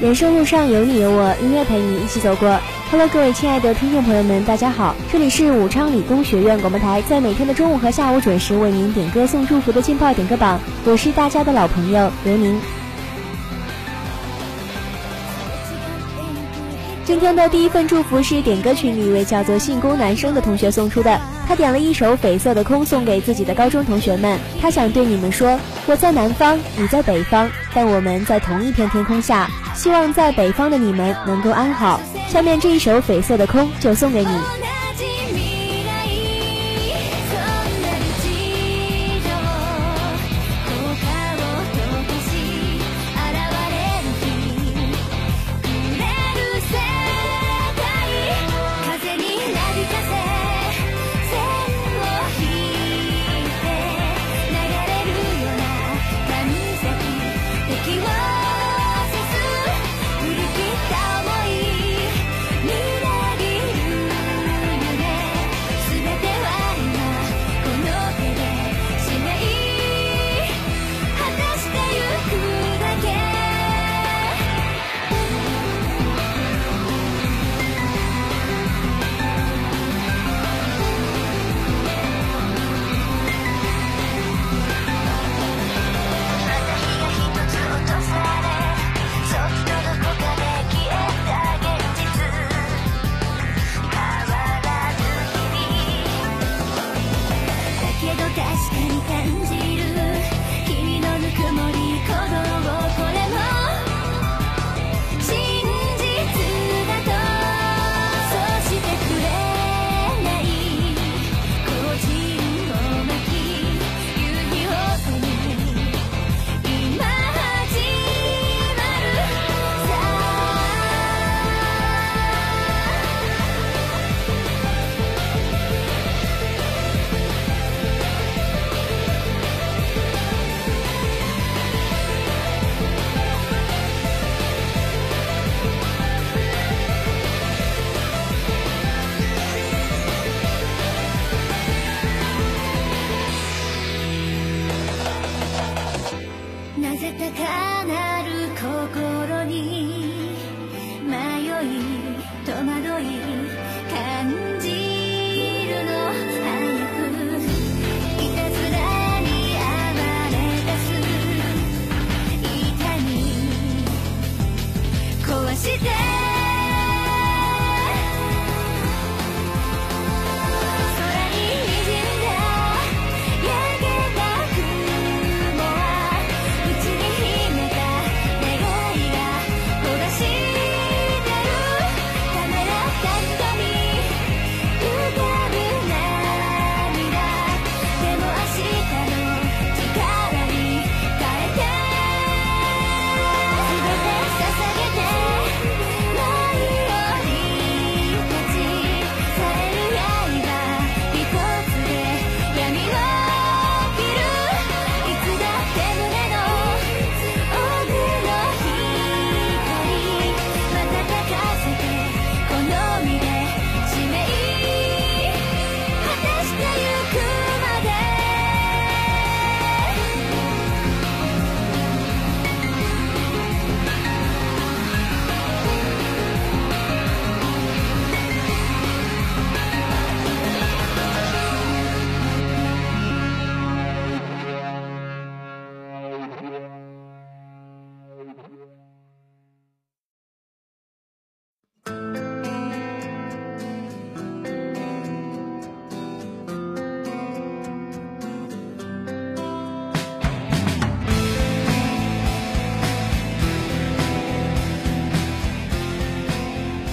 人生路上有你有我，音乐陪你一起走过。Hello，各位亲爱的听众朋友们，大家好，这里是武昌理工学院广播台，在每天的中午和下午准时为您点歌送祝福的劲爆点歌榜，我是大家的老朋友刘宁。今天的第一份祝福是点歌群里一位叫做信工男生的同学送出的，他点了一首《绯色的空》送给自己的高中同学们，他想对你们说：我在南方，你在北方，但我们在同一片天空下。希望在北方的你们能够安好。下面这一首《绯色的空》就送给你。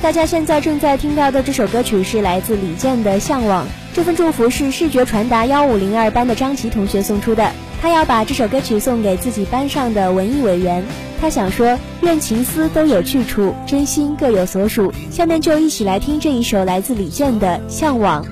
大家现在正在听到的这首歌曲是来自李健的《向往》。这份祝福是视觉传达幺五零二班的张琪同学送出的。他要把这首歌曲送给自己班上的文艺委员。他想说：愿情思都有去处，真心各有所属。下面就一起来听这一首来自李健的《向往》。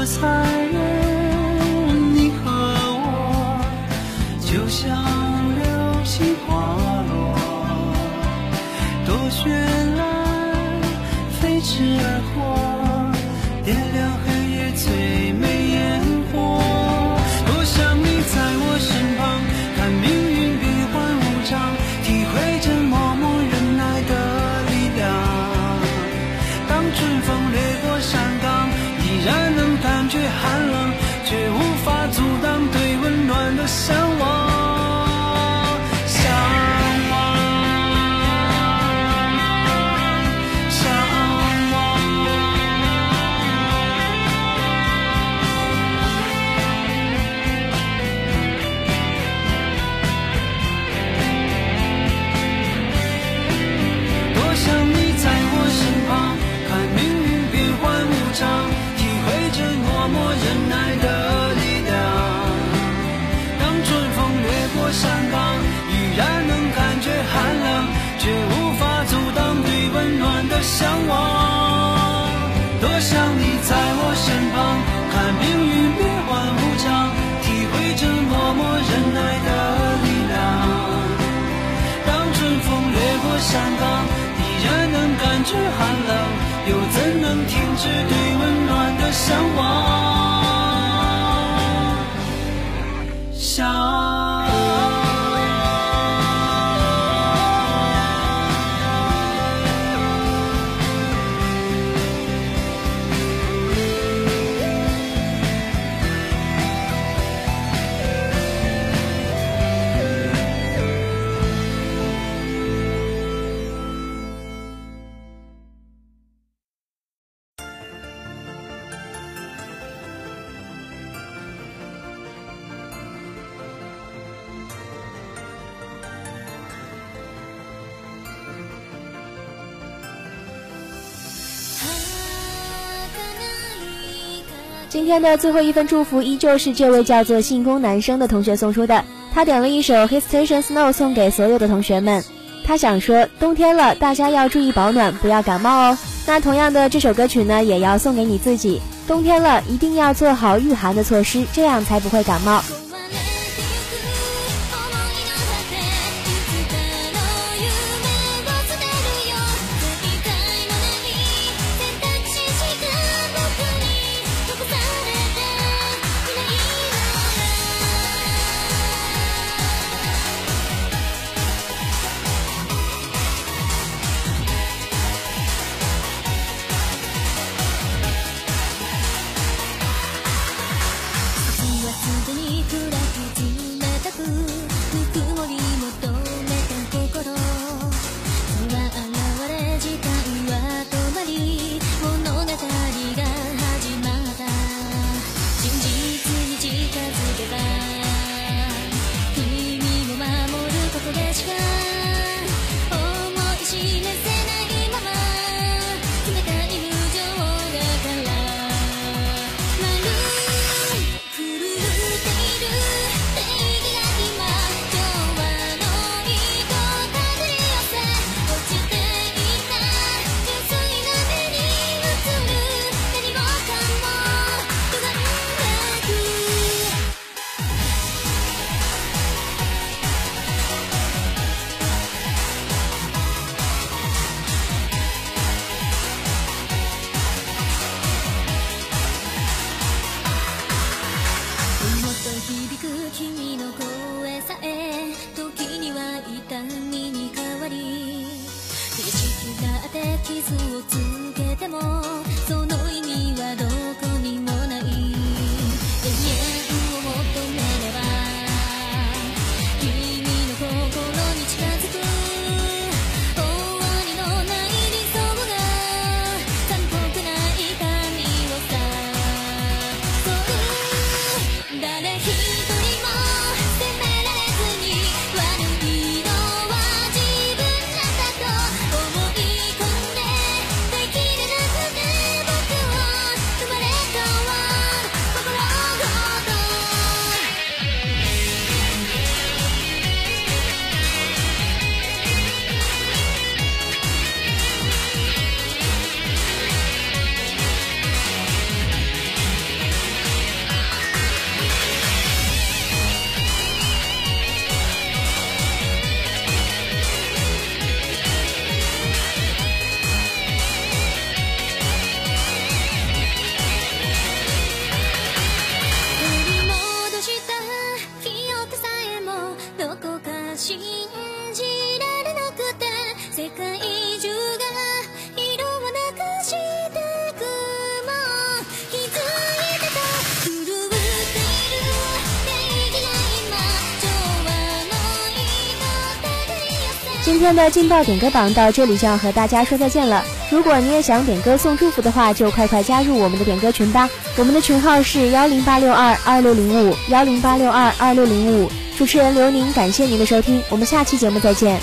多残忍你和我就像流星滑落多绚烂飞驰而过。是对温暖的向往，想。今天的最后一份祝福依旧是这位叫做信工男生的同学送出的，他点了一首《His Station Snow》送给所有的同学们。他想说，冬天了，大家要注意保暖，不要感冒哦。那同样的，这首歌曲呢，也要送给你自己。冬天了，一定要做好御寒的措施，这样才不会感冒。だって傷をつけても今天的劲爆点歌榜到这里就要和大家说再见了。如果你也想点歌送祝福的话，就快快加入我们的点歌群吧。我们的群号是幺零八六二二六零五幺零八六二二六零五。主持人刘宁，感谢您的收听，我们下期节目再见。